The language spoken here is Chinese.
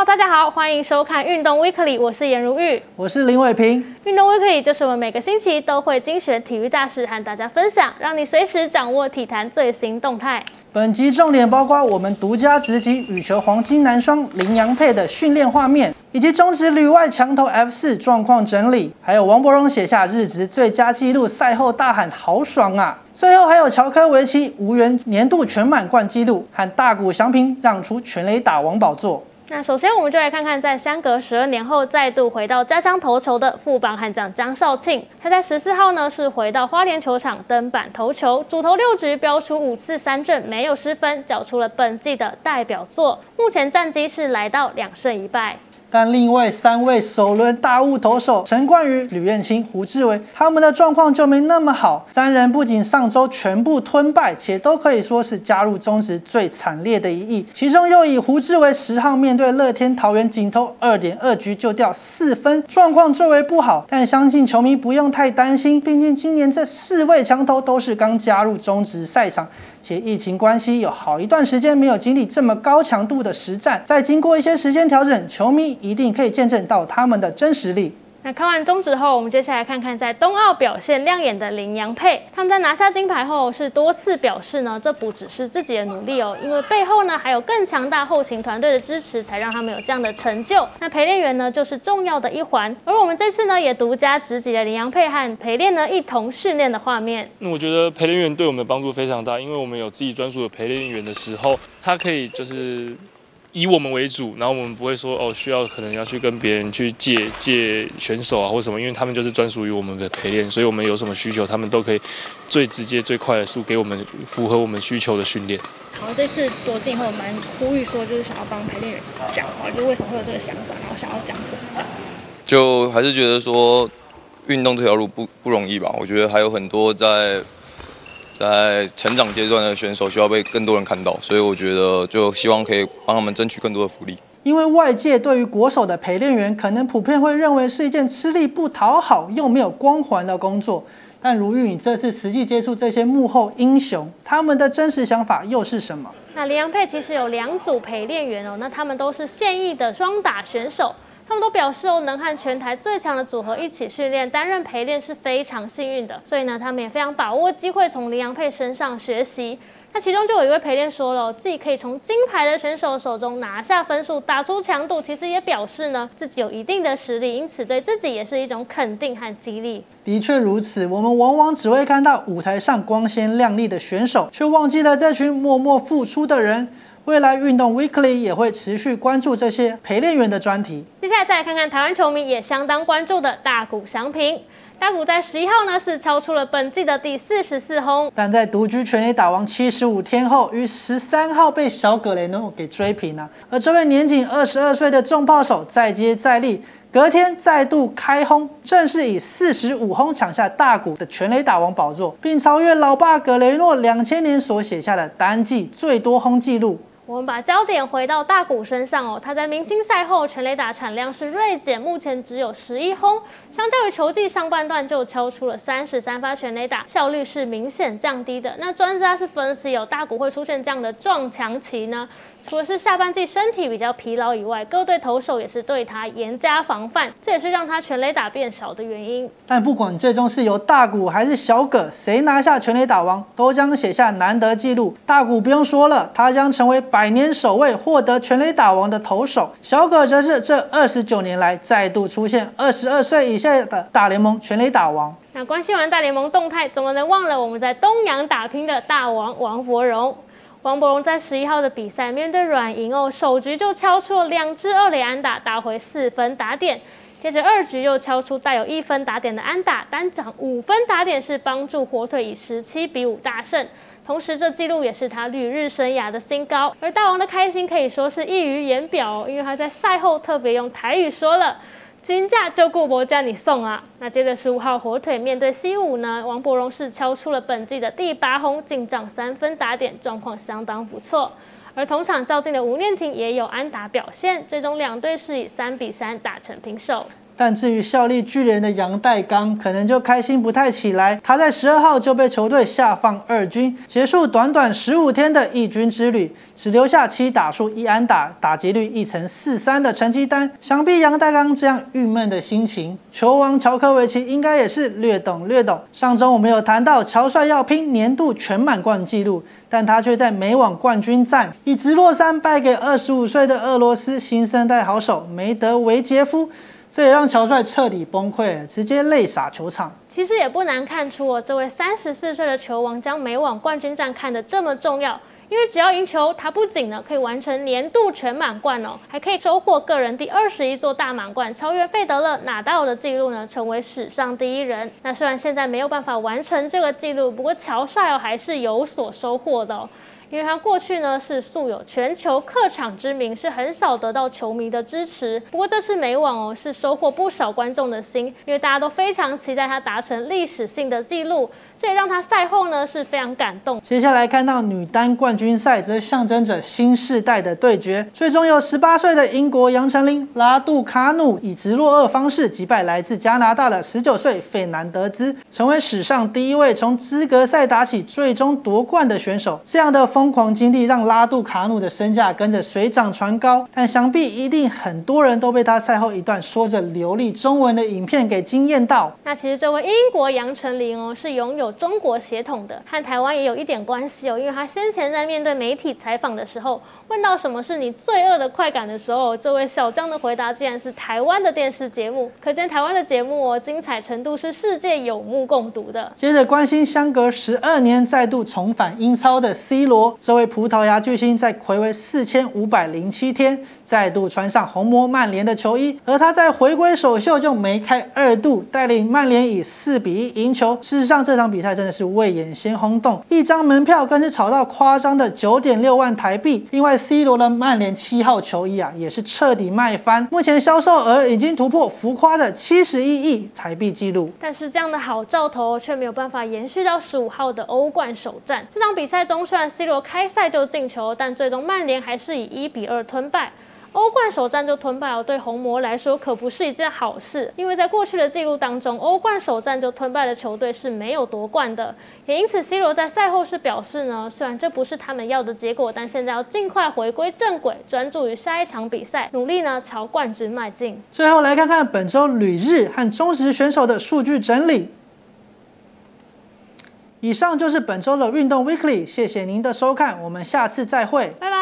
Hello，大家好，欢迎收看运动 Weekly，我是颜如玉，我是林伟平。运动 Weekly 就是我们每个星期都会精选体育大事和大家分享，让你随时掌握体坛最新动态。本集重点包括我们独家直击羽球黄金男双林洋配的训练画面，以及中职旅外强投 F 四状况整理，还有王伯荣写下日职最佳纪录，赛后大喊好爽啊！最后还有乔科维奇无缘年度全满贯纪录，和大谷翔平让出全垒打王宝座。那首先我们就来看看，在相隔十二年后再度回到家乡投球的副榜悍将张少庆。他在十四号呢是回到花莲球场登板投球，主投六局标出五次三振，没有失分，缴出了本季的代表作。目前战绩是来到两胜一败。但另外三位首轮大物投手陈冠宇、吕彦青、胡志伟，他们的状况就没那么好。三人不仅上周全部吞败，且都可以说是加入中职最惨烈的一役。其中又以胡志伟十号面对乐天桃园仅投二点二局就掉四分，状况最为不好。但相信球迷不用太担心，毕竟今年这四位强投都是刚加入中职赛场。且疫情关系，有好一段时间没有经历这么高强度的实战，再经过一些时间调整，球迷一定可以见证到他们的真实力。那看完中职后，我们接下来看看在冬奥表现亮眼的林洋配。他们在拿下金牌后，是多次表示呢，这不只是自己的努力哦，因为背后呢还有更强大后勤团队的支持，才让他们有这样的成就。那陪练员呢，就是重要的一环。而我们这次呢，也独家直击了林洋配和陪练呢一同训练的画面。那我觉得陪练员对我们的帮助非常大，因为我们有自己专属的陪练员的时候，他可以就是。以我们为主，然后我们不会说哦，需要可能要去跟别人去借借选手啊或什么，因为他们就是专属于我们的陪练，所以我们有什么需求，他们都可以最直接、最快的速给我们符合我们需求的训练。好，这次夺金后蛮呼吁说，就是想要帮陪练员讲话，就为什么会有这个想法，然后想要讲什么。就还是觉得说，运动这条路不不容易吧？我觉得还有很多在。在成长阶段的选手需要被更多人看到，所以我觉得就希望可以帮他们争取更多的福利。因为外界对于国手的陪练员，可能普遍会认为是一件吃力不讨好又没有光环的工作。但如玉，你这次实际接触这些幕后英雄，他们的真实想法又是什么？那林洋佩其实有两组陪练员哦，那他们都是现役的双打选手。他们都表示哦，能和全台最强的组合一起训练，担任陪练是非常幸运的。所以呢，他们也非常把握机会从林洋配身上学习。那其中就有一位陪练说了，自己可以从金牌的选手手中拿下分数，打出强度，其实也表示呢自己有一定的实力，因此对自己也是一种肯定和激励。的确如此，我们往往只会看到舞台上光鲜亮丽的选手，却忘记了这群默默付出的人。未来运动 Weekly 也会持续关注这些陪练员的专题。接下来再来看看台湾球迷也相当关注的大谷翔平。大谷在十一号呢是敲出了本季的第四十四轰，但在独居全垒打王七十五天后，于十三号被小葛雷诺给追平了。而这位年仅二十二岁的重炮手再接再厉，隔天再度开轰，正式以四十五轰抢下大谷的全垒打王宝座，并超越老爸葛雷诺两千年所写下的单季最多轰纪录。我们把焦点回到大谷身上哦，他在明星赛后全垒打产量是锐减，目前只有十一轰，相较于球季上半段就敲出了三十三发全垒打，效率是明显降低的。那专家是分析有大谷会出现这样的撞墙期呢？除了是下半季身体比较疲劳以外，各队投手也是对他严加防范，这也是让他全垒打变少的原因。但不管最终是由大谷还是小葛，谁拿下全垒打王，都将写下难得纪录。大谷不用说了，他将成为百年首位获得全垒打王的投手；小葛则是这二十九年来再度出现二十二岁以下的大联盟全垒打王。那关心完大联盟动态，怎么能忘了我们在东洋打拼的大王王柏荣？王柏荣在十一号的比赛面对软银哦，首局就敲出了两支二垒安打，打回四分打点。接着二局又敲出带有一分打点的安打，单场五分打点是帮助火腿以十七比五大胜。同时，这记录也是他旅日生涯的新高。而大王的开心可以说是溢于言表，因为他在赛后特别用台语说了。均价就顾博叫你送啊！那接着十五号火腿面对 C 五呢，王柏荣是敲出了本季的第八轰，进账三分打点，状况相当不错。而同场较劲的吴念婷也有安打表现，最终两队是以三比三打成平手。但至于效力巨人的杨代刚，可能就开心不太起来。他在十二号就被球队下放二军，结束短短十五天的一军之旅，只留下七打数一安打，打击率一成四三的成绩单。想必杨代刚这样郁闷的心情，球王乔科维奇应该也是略懂略懂。上周我们有谈到乔帅要拼年度全满贯纪录。但他却在美网冠军战以直落三败给二十五岁的俄罗斯新生代好手梅德韦杰夫，这也让乔帅彻底崩溃，直接泪洒球场。其实也不难看出哦，这位三十四岁的球王将美网冠军战看得这么重要。因为只要赢球，他不仅呢可以完成年度全满贯哦，还可以收获个人第二十一座大满贯，超越费德勒、纳达尔的记录呢，成为史上第一人。那虽然现在没有办法完成这个记录，不过乔帅哦还是有所收获的哦。因为他过去呢是素有全球客场之名，是很少得到球迷的支持。不过这次美网哦是收获不少观众的心，因为大家都非常期待他达成历史性的纪录。这也让他赛后呢是非常感动。接下来看到女单冠军赛，则象征着新世代的对决。最终由十八岁的英国杨丞琳拉杜卡努以直落二方式击败来自加拿大的十九岁费南德兹，成为史上第一位从资格赛打起最终夺冠的选手。这样的疯狂经历让拉杜卡努的身价跟着水涨船高。但想必一定很多人都被他赛后一段说着流利中文的影片给惊艳到。那其实这位英国杨丞琳哦，是拥有。中国血统的和台湾也有一点关系哦，因为他先前在面对媒体采访的时候，问到什么是你最恶的快感的时候，这位小张的回答竟然是台湾的电视节目，可见台湾的节目哦精彩程度是世界有目共睹的。接着关心相隔十二年再度重返英超的 C 罗，这位葡萄牙巨星在暌违四千五百零七天。再度穿上红魔曼联的球衣，而他在回归首秀就梅开二度，带领曼联以四比一赢球。事实上，这场比比赛真的是未演先轰动，一张门票更是炒到夸张的九点六万台币。另外，C 罗的曼联七号球衣啊，也是彻底卖翻，目前销售额已经突破浮夸的七十一亿台币纪录。但是这样的好兆头却没有办法延续到十五号的欧冠首战。这场比赛中，虽然 C 罗开赛就进球，但最终曼联还是以一比二吞败。欧冠首战就吞败了，对红魔来说可不是一件好事。因为在过去的记录当中，欧冠首战就吞败的球队是没有夺冠的。也因此，C 罗在赛后是表示呢，虽然这不是他们要的结果，但现在要尽快回归正轨，专注于下一场比赛，努力呢朝冠军迈进。最后来看看本周旅日和中职选手的数据整理。以上就是本周的运动 Weekly，谢谢您的收看，我们下次再会，拜拜。